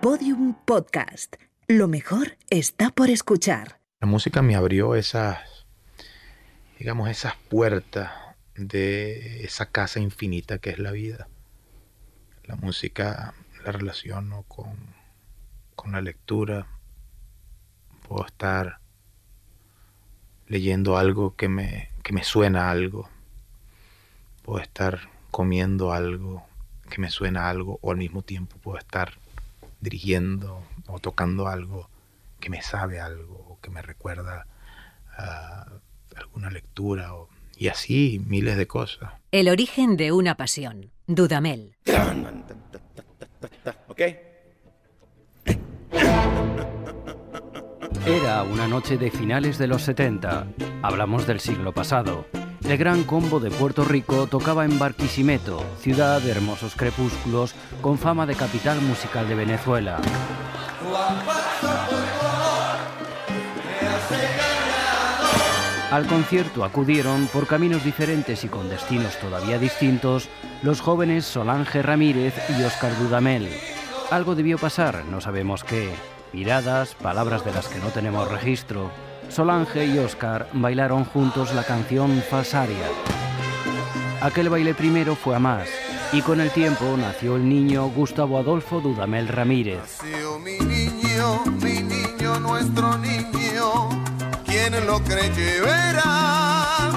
Podium Podcast. Lo mejor está por escuchar. La música me abrió esas, digamos, esas puertas de esa casa infinita que es la vida. La música la relaciono con, con la lectura. Puedo estar leyendo algo que me, que me suena algo. Puedo estar comiendo algo que me suena algo o al mismo tiempo puedo estar dirigiendo o tocando algo que me sabe algo o que me recuerda a alguna lectura o, y así miles de cosas. El origen de una pasión. Dudamel. Era una noche de finales de los 70. Hablamos del siglo pasado. El gran combo de Puerto Rico tocaba en Barquisimeto, ciudad de hermosos crepúsculos con fama de capital musical de Venezuela. Al concierto acudieron, por caminos diferentes y con destinos todavía distintos, los jóvenes Solange Ramírez y Oscar Dudamel. Algo debió pasar, no sabemos qué. Miradas, palabras de las que no tenemos registro. Solange y Oscar bailaron juntos la canción Falsaria. Aquel baile primero fue a más y con el tiempo nació el niño Gustavo Adolfo Dudamel Ramírez. mi niño, mi niño, nuestro niño, ¿quién lo cree que verá?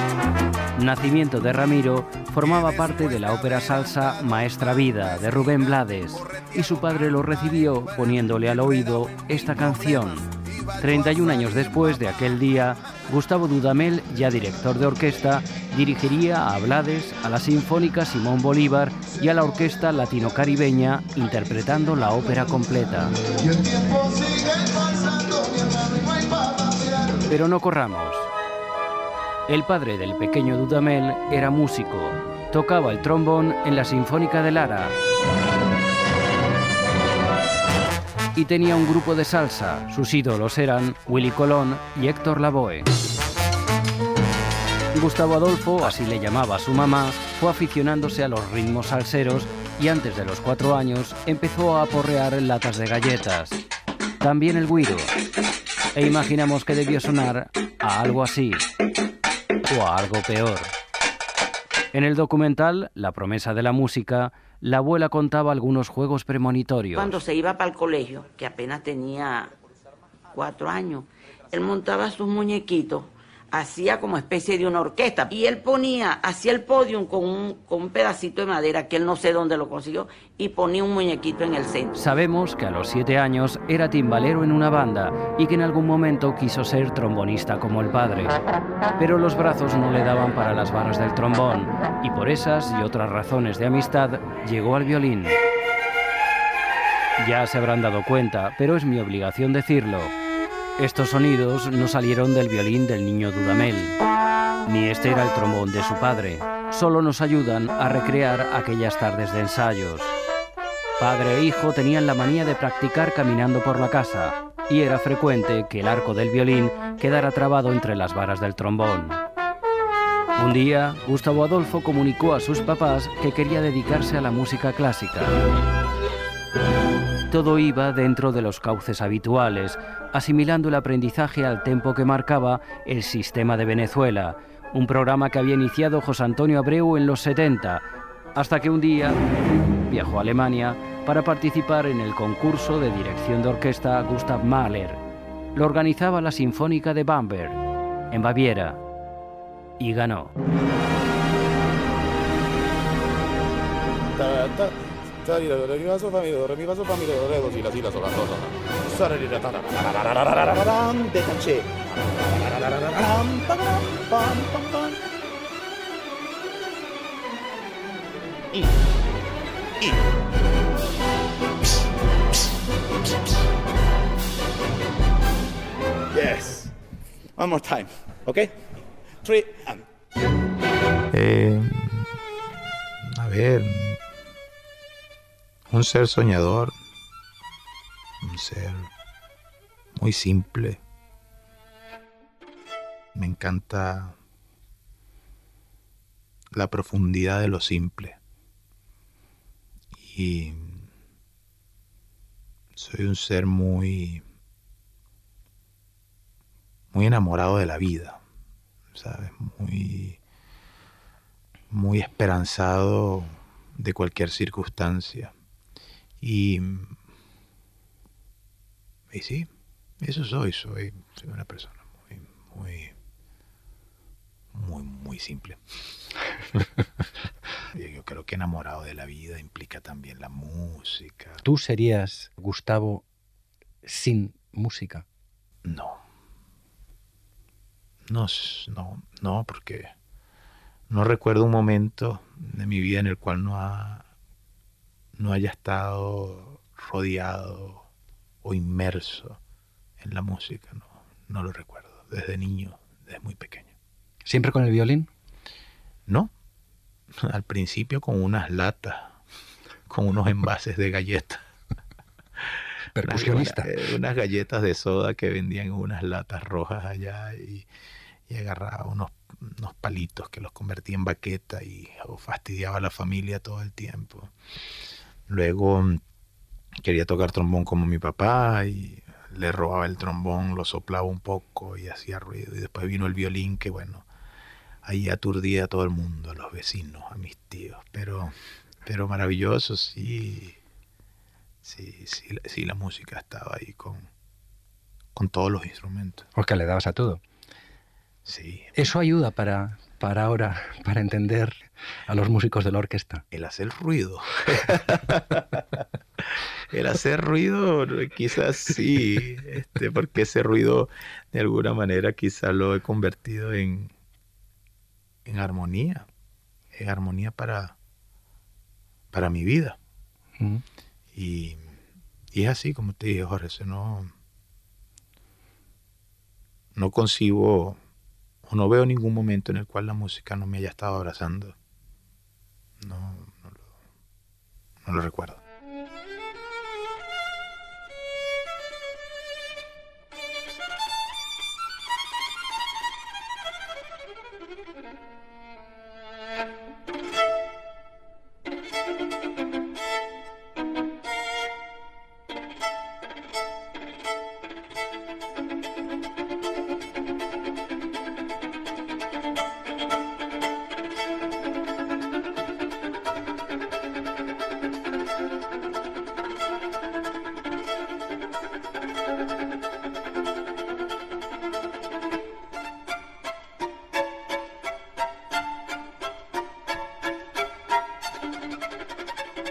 Nacimiento de Ramiro formaba parte de la ópera salsa Maestra Vida de Rubén Blades y su padre lo recibió poniéndole al oído esta canción 31 años después de aquel día, Gustavo Dudamel, ya director de orquesta, dirigiría a Blades, a la Sinfónica Simón Bolívar y a la Orquesta Latino-Caribeña, interpretando la ópera completa. Pero no corramos. El padre del pequeño Dudamel era músico. Tocaba el trombón en la Sinfónica de Lara y tenía un grupo de salsa. Sus ídolos eran Willy Colón y Héctor Lavoe. Gustavo Adolfo, así le llamaba a su mamá, fue aficionándose a los ritmos salseros y antes de los cuatro años empezó a aporrear latas de galletas. También el guiro. E imaginamos que debió sonar a algo así o a algo peor. En el documental La promesa de la música, la abuela contaba algunos juegos premonitorios. Cuando se iba para el colegio, que apenas tenía cuatro años, él montaba sus muñequitos hacía como especie de una orquesta. Y él ponía, hacía el podium con un, con un pedacito de madera que él no sé dónde lo consiguió y ponía un muñequito en el centro. Sabemos que a los siete años era timbalero en una banda y que en algún momento quiso ser trombonista como el padre. Pero los brazos no le daban para las barras del trombón y por esas y otras razones de amistad llegó al violín. Ya se habrán dado cuenta, pero es mi obligación decirlo. Estos sonidos no salieron del violín del niño Dudamel, ni este era el trombón de su padre. Solo nos ayudan a recrear aquellas tardes de ensayos. Padre e hijo tenían la manía de practicar caminando por la casa, y era frecuente que el arco del violín quedara trabado entre las varas del trombón. Un día, Gustavo Adolfo comunicó a sus papás que quería dedicarse a la música clásica. Todo iba dentro de los cauces habituales, asimilando el aprendizaje al tempo que marcaba el sistema de Venezuela, un programa que había iniciado José Antonio Abreu en los 70, hasta que un día viajó a Alemania para participar en el concurso de dirección de orquesta Gustav Mahler. Lo organizaba la Sinfónica de Bamberg, en Baviera, y ganó. Yes. One more time. Okay? Three and... Eh, a ver, un ser soñador, un ser muy simple. Me encanta la profundidad de lo simple. Y soy un ser muy, muy enamorado de la vida, ¿sabes? Muy, muy esperanzado de cualquier circunstancia. Y, y sí, eso soy, soy, soy una persona muy, muy, muy, muy simple. Yo creo que enamorado de la vida implica también la música. ¿Tú serías Gustavo sin música? No. No, no, no, porque no recuerdo un momento de mi vida en el cual no, ha, no haya estado rodeado o inmerso en la música. No, no lo recuerdo. Desde niño, desde muy pequeño. ¿Siempre con el violín? No. Al principio con unas latas, con unos envases de galletas. Percusionista. Unas, eh, unas, galletas de soda que vendían en unas latas rojas allá y, y agarraba unos, unos, palitos que los convertía en baqueta y fastidiaba a la familia todo el tiempo. Luego mm, quería tocar trombón como mi papá y le robaba el trombón, lo soplaba un poco y hacía ruido. Y después vino el violín que bueno, ahí aturdía a todo el mundo, a los vecinos, a mis tíos. Pero, pero maravilloso, sí. Sí, sí, sí, la música estaba ahí con, con todos los instrumentos. Porque le dabas a todo. Sí. Eso ayuda para, para ahora, para entender a los músicos de la orquesta. El hacer ruido. el hacer ruido, quizás sí, este, porque ese ruido de alguna manera quizás lo he convertido en, en armonía, en armonía para, para mi vida. Mm. Y, y, es así, como te dije, Jorge, no, no concibo o no veo ningún momento en el cual la música no me haya estado abrazando. No, no, lo, no lo recuerdo.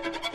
you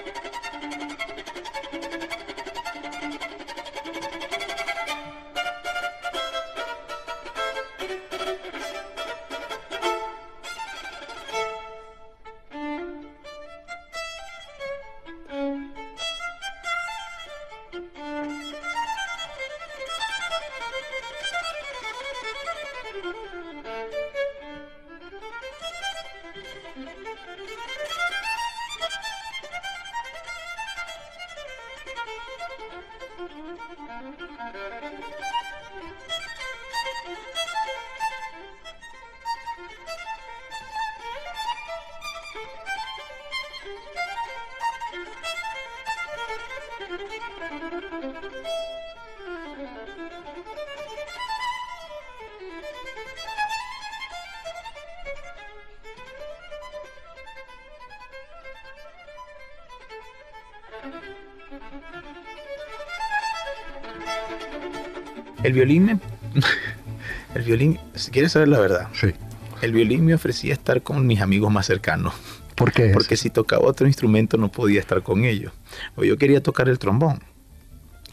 El violín me... El violín, si quieres saber la verdad, sí. el violín me ofrecía estar con mis amigos más cercanos. ¿Por qué? Porque si tocaba otro instrumento no podía estar con ellos. O yo quería tocar el trombón,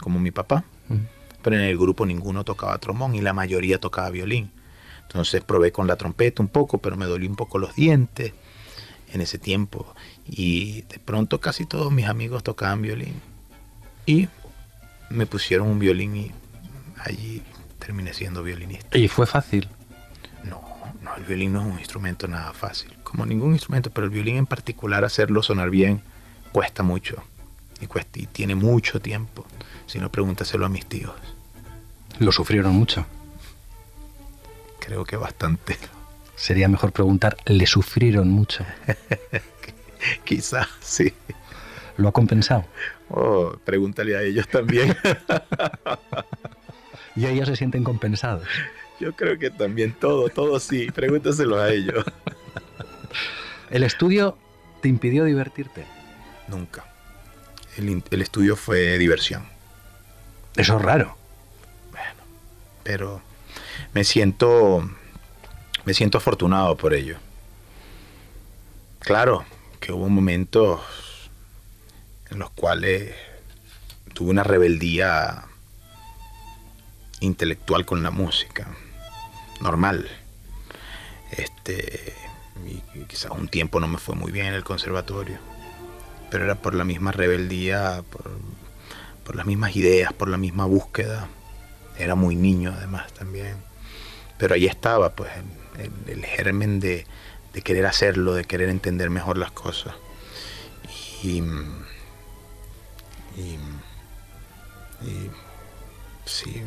como mi papá. Pero en el grupo ninguno tocaba trombón y la mayoría tocaba violín. Entonces probé con la trompeta un poco, pero me dolí un poco los dientes en ese tiempo. Y de pronto casi todos mis amigos tocaban violín. Y me pusieron un violín y allí terminé siendo violinista. ¿Y fue fácil? No, no, el violín no es un instrumento nada fácil. Como ningún instrumento, pero el violín en particular, hacerlo sonar bien, cuesta mucho. Y, cuesta, y tiene mucho tiempo. Si no, pregúntaselo a mis tíos. ¿Lo sufrieron mucho? Creo que bastante. Sería mejor preguntar, ¿le sufrieron mucho? Quizás, sí. ¿Lo ha compensado? Oh, pregúntale a ellos también. y ellos se sienten compensados. Yo creo que también todo, todo sí. Pregúntaselo a ellos. ¿El estudio te impidió divertirte? Nunca. El, el estudio fue diversión. Eso es raro. Bueno, pero me siento me siento afortunado por ello. Claro que hubo momentos en los cuales tuve una rebeldía intelectual con la música, normal. Este, y quizás un tiempo no me fue muy bien en el conservatorio, pero era por la misma rebeldía, por, las mismas ideas, por la misma búsqueda. Era muy niño además también. Pero ahí estaba, pues, el, germen de, de, querer hacerlo, de querer entender mejor las cosas. Y, y, y sí,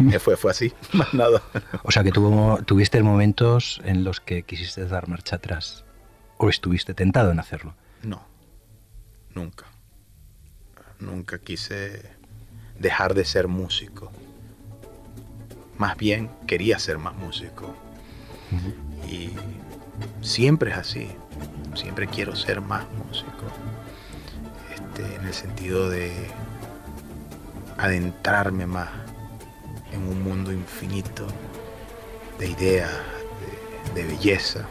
fue, fue así, más nada. O sea que tuvo, tuviste momentos en los que quisiste dar marcha atrás o estuviste tentado en hacerlo. No, nunca. Nunca quise dejar de ser músico. Más bien quería ser más músico. Uh -huh. Y siempre es así. Siempre quiero ser más músico. Este, en el sentido de adentrarme más en un mundo infinito de ideas, de, de belleza.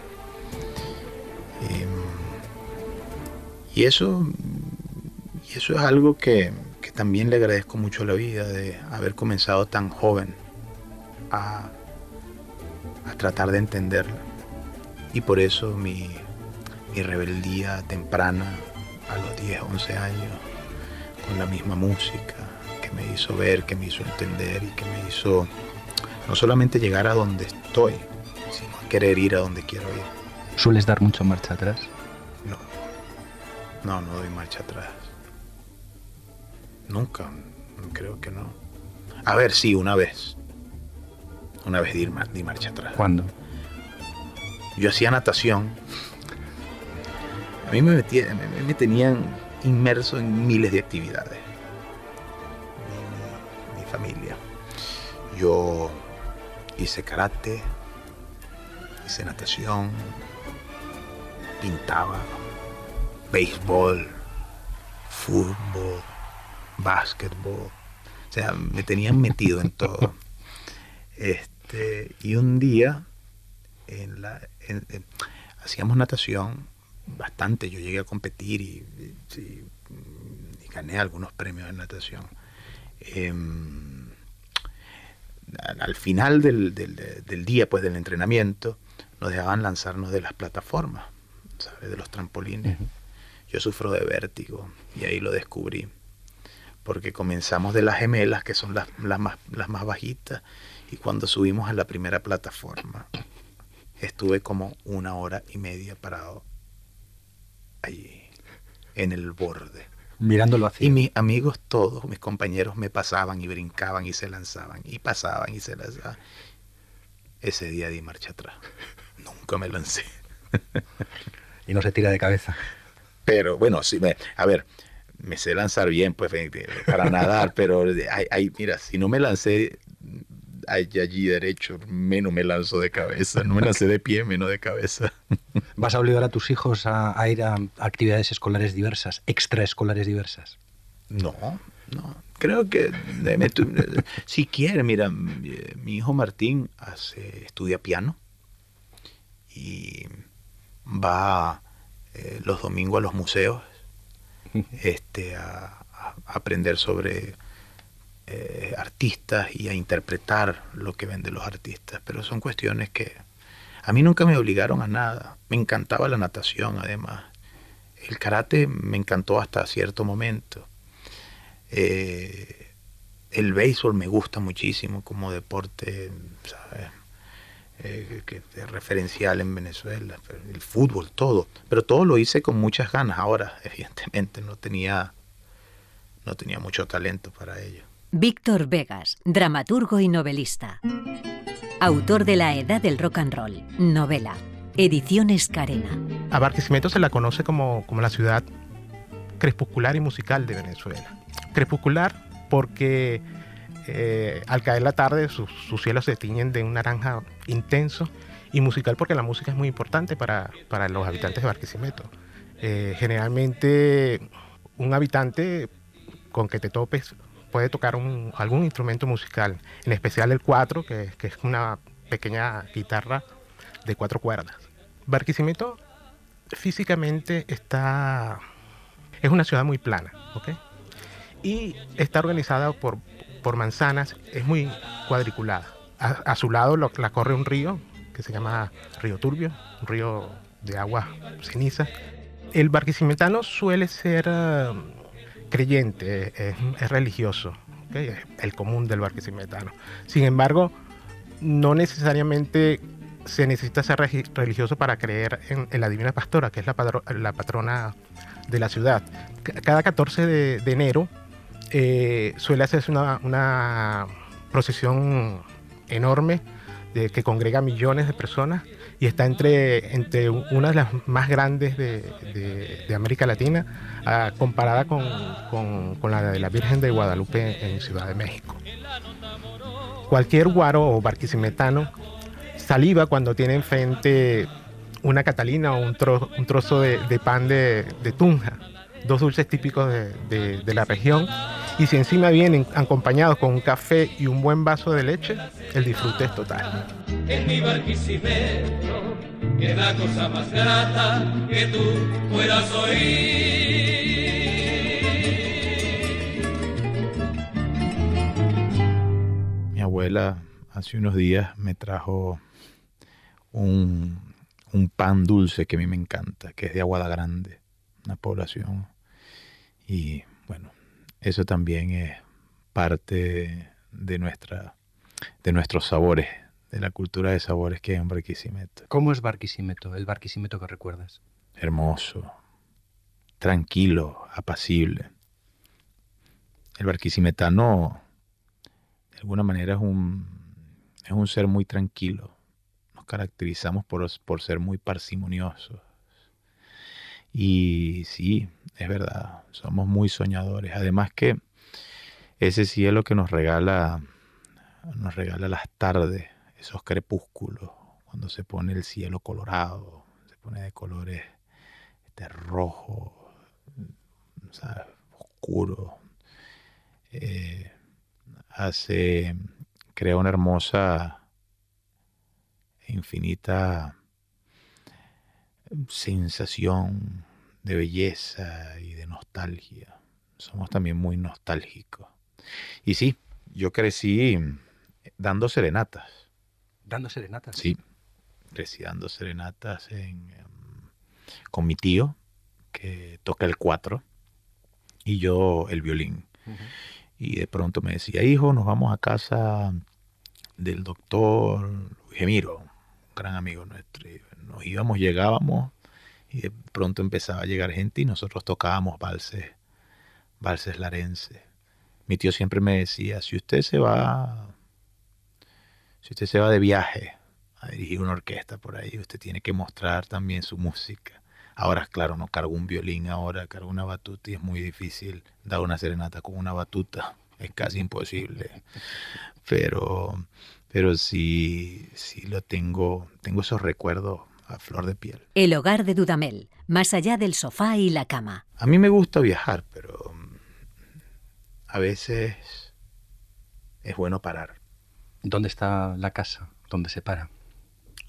Y, y, eso, y eso es algo que, que, también le agradezco mucho a la vida, de haber comenzado tan joven a, a tratar de entenderla. Y por eso mi, mi rebeldía temprana, a los 10, 11 años, con la misma música, que me hizo ver, que me hizo entender y que me hizo no solamente llegar a donde estoy, sino a querer ir a donde quiero ir. ¿Sueles dar mucho marcha atrás? No, no, no doy marcha atrás. Nunca, creo que no. A ver, sí, una vez. Una vez di, di marcha atrás. ¿Cuándo? Yo hacía natación. A mí me, metía, me, me tenían inmerso en miles de actividades familia. Yo hice karate, hice natación, pintaba, béisbol, fútbol, básquetbol. O sea, me tenían metido en todo. Este, y un día en la, en, en, hacíamos natación bastante. Yo llegué a competir y, y, y gané algunos premios en natación eh, al final del, del, del, día, pues del entrenamiento, nos dejaban lanzarnos de las plataformas, ¿sabes? de los trampolines. Uh -huh. Yo sufro de vértigo y ahí lo descubrí. Porque comenzamos de las gemelas, que son las, las, más, las más bajitas, y cuando subimos a la primera plataforma, estuve como una hora y media parado allí, en el borde mirándolo hacia. Y mis amigos todos, mis compañeros me pasaban y brincaban y se lanzaban y pasaban y se lanzaban. Ese día di marcha atrás. Nunca me lancé. y no se tira de cabeza. Pero bueno, sí, me, a ver, me sé lanzar bien pues para nadar, pero hay, hay, mira, si no me lancé allí derecho, menos me lanzo de cabeza. No me lancé de pie, menos de cabeza. ¿Vas a obligar a tus hijos a, a ir a actividades escolares diversas, extraescolares diversas? No, no. Creo que me, si quiere, mira, mi hijo Martín hace, estudia piano y va eh, los domingos a los museos este, a, a aprender sobre eh, artistas y a interpretar lo que ven de los artistas, pero son cuestiones que a mí nunca me obligaron a nada. Me encantaba la natación, además. El karate me encantó hasta cierto momento. Eh, el béisbol me gusta muchísimo como deporte, ¿sabes? Eh, que es referencial en Venezuela. El fútbol, todo. Pero todo lo hice con muchas ganas. Ahora, evidentemente, no tenía, no tenía mucho talento para ello. Víctor Vegas, dramaturgo y novelista. Autor de La Edad del Rock and Roll, novela. Ediciones Carena. A Barquisimeto se la conoce como, como la ciudad crepuscular y musical de Venezuela. Crepuscular porque eh, al caer la tarde sus, cielos se tiñen de un naranja intenso y musical porque la música es muy importante para, para los habitantes de Barquisimeto. Eh, generalmente un habitante con que te topes puede tocar algún instrumento musical, en especial el cuatro, que, que, es una pequeña guitarra de cuatro cuerdas. Barquisimeto físicamente está es una ciudad muy plana, ¿ok? Y está organizada por, por manzanas, es muy cuadriculada. A, su lado la corre un río que se llama Río Turbio, un río de agua ceniza. El barquisimetano suele ser eh, creyente, es, religioso, ¿okay? el común del barquisimetano. Sin embargo, no necesariamente se necesita ser religioso para creer en, la Divina Pastora, que es la, patrona de la ciudad. Cada 14 de, enero eh, suele hacerse una, procesión enorme que congrega millones de personas y está entre, entre una de las más grandes de, América Latina, ah, comparada con, con, la de la Virgen de Guadalupe en Ciudad de México. Cualquier guaro o barquisimetano saliva cuando tiene enfrente una catalina o un, un trozo de, pan de, tunja, dos dulces típicos de, de, la región. Y si encima vienen acompañados con un café y un buen vaso de leche, el disfrute es total. En mi barquisimeto, que la cosa más grata que tú puedas oír. Mi abuela hace unos días me trajo un, un pan dulce que a mí me encanta, que es de Aguada Grande, una población. Y bueno, eso también es parte de, nuestra, de nuestros sabores, de la cultura de sabores que hay en Barquisimeto. ¿Cómo es Barquisimeto, el Barquisimeto que recuerdas? Hermoso, tranquilo, apacible. El barquisimetano, de alguna manera, es un, es un ser muy tranquilo, caracterizamos por, por ser muy parsimoniosos. Y sí, es verdad, somos muy soñadores. Además que ese cielo que nos regala, nos regala las tardes, esos crepúsculos, cuando se pone el cielo colorado, se pone de colores este rojo, oscuro, eh, hace, crea una hermosa infinita sensación de belleza y de nostalgia. Somos también muy nostálgicos. Y sí, yo crecí dando serenatas. ¿Dando serenatas? Sí, crecí dando serenatas em, con mi tío, que toca el cuatro, y yo el violín. Y de pronto me decía, hijo, nos vamos a casa del doctor Gemiro, gran amigo nuestro. nos íbamos, llegábamos y de pronto empezaba a llegar gente y nosotros tocábamos valses, valses larenses. Mi tío siempre me decía, si usted se va, si usted se va de viaje a dirigir una orquesta por ahí, usted tiene que mostrar también su música. Ahora, claro, no cargo un violín, ahora cargo una batuta y es muy difícil dar una serenata con una batuta. Es casi imposible. Pero pero sí, sí lo tengo, tengo esos recuerdos a flor de piel. El hogar de Dudamel, más allá del sofá y la cama. A mí me gusta viajar, pero mm, a veces es bueno parar. ¿Dónde está la casa? ¿Dónde se para?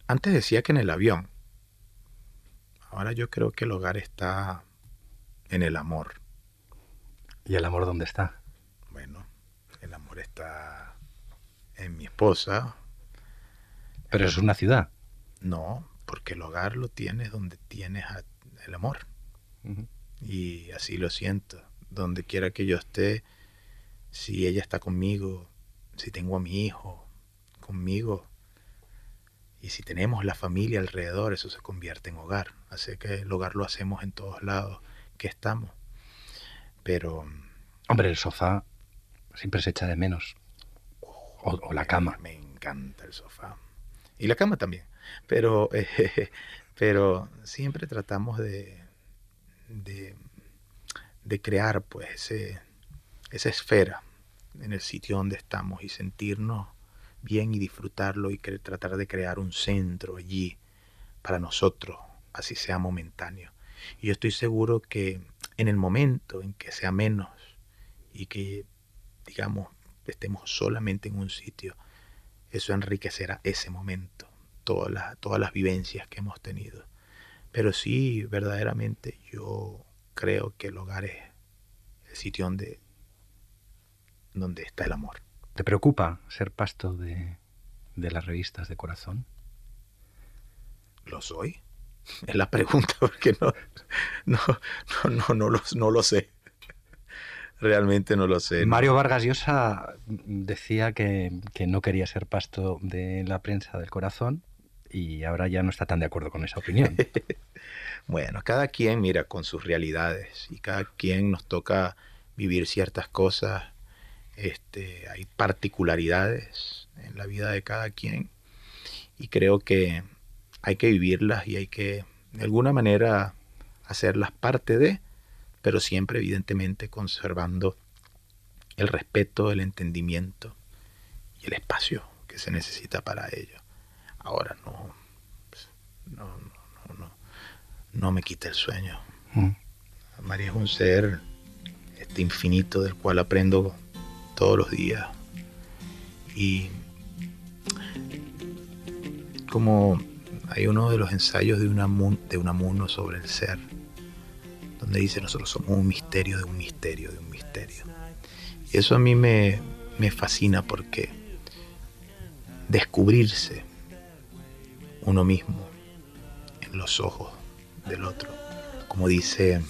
Antes decía que en el avión. Ahora yo creo que el hogar está en el amor. ¿Y el amor dónde está? Bueno, el amor está en mi esposa. Pero es una ciudad. No, porque el hogar lo tienes donde tienes el amor. Y así lo siento. Donde quiera que yo esté, si ella está conmigo, si tengo a mi hijo conmigo, y si tenemos la familia alrededor, eso se convierte en hogar. Así que el hogar lo hacemos en todos lados que estamos. Pero... Hombre, el sofá siempre se echa de menos. O, la cama. Me encanta el sofá. Y la cama también. Pero, pero siempre tratamos de, de, de crear pues esa esfera en el sitio donde estamos y sentirnos bien y disfrutarlo y tratar de crear un centro allí para nosotros, así sea momentáneo. Y yo estoy seguro que en el momento en que sea menos y que, digamos, estemos solamente en un sitio, eso enriquecerá ese momento, todas las, todas las vivencias que hemos tenido. Pero sí, verdaderamente yo creo que el hogar es el sitio donde, donde está el amor. ¿Te preocupa ser pasto de, de las revistas de corazón? ¿Lo soy? Es la pregunta porque no, no, no, no, lo, no lo sé. Realmente no lo sé. Mario Vargas Llosa decía que, que, no quería ser pasto de la prensa del corazón y ahora ya no está tan de acuerdo con esa opinión. bueno, cada quien mira con sus realidades y cada quien nos toca vivir ciertas cosas. Este, hay particularidades en la vida de cada quien y creo que hay que vivirlas y hay que de alguna manera hacerlas parte de, pero siempre evidentemente conservando el respeto, el entendimiento y el espacio que se necesita para ello. Ahora no, pues, no, no, no, no me quita el sueño. Mm. María es un ser este infinito del cual aprendo todos los días y como hay uno de los ensayos de, de Unamuno sobre el ser, donde dice nosotros somos un misterio de un misterio de un misterio. Y eso a mí me, me fascina porque descubrirse uno mismo en los ojos del otro, como dice,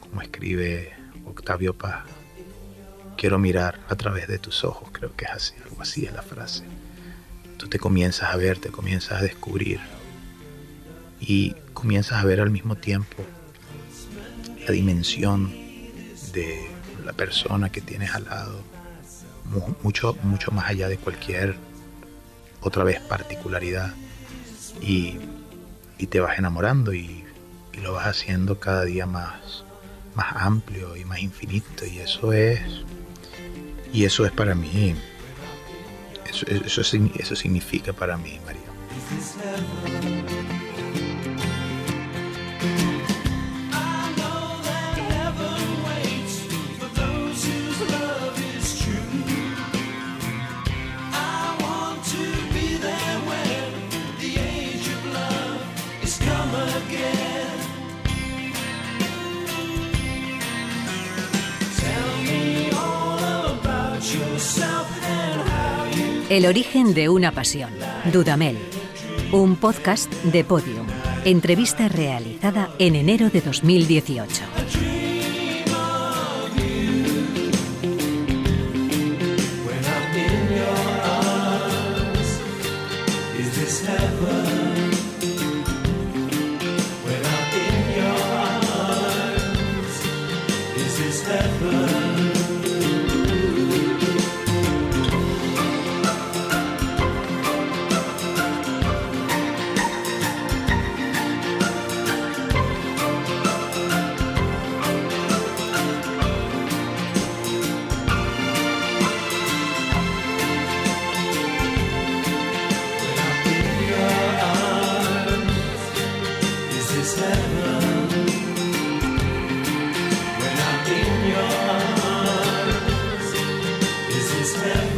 como escribe Octavio Paz, quiero mirar a través de tus ojos, creo que es así, algo así es la frase. Tú te comienzas a ver, te comienzas a descubrir y comienzas a ver al mismo tiempo la dimensión de la persona que tienes al lado, mucho, mucho más allá de cualquier otra vez particularidad y, te vas enamorando y, y, lo vas haciendo cada día más, más amplio y más infinito y eso es y eso es para mí eso, eso, eso significa para mí, María. El origen de una pasión. Dudamel. Un podcast de Podium. Entrevista realizada en enero de 2018. is heaven when I'm in your arms. Is This heaven.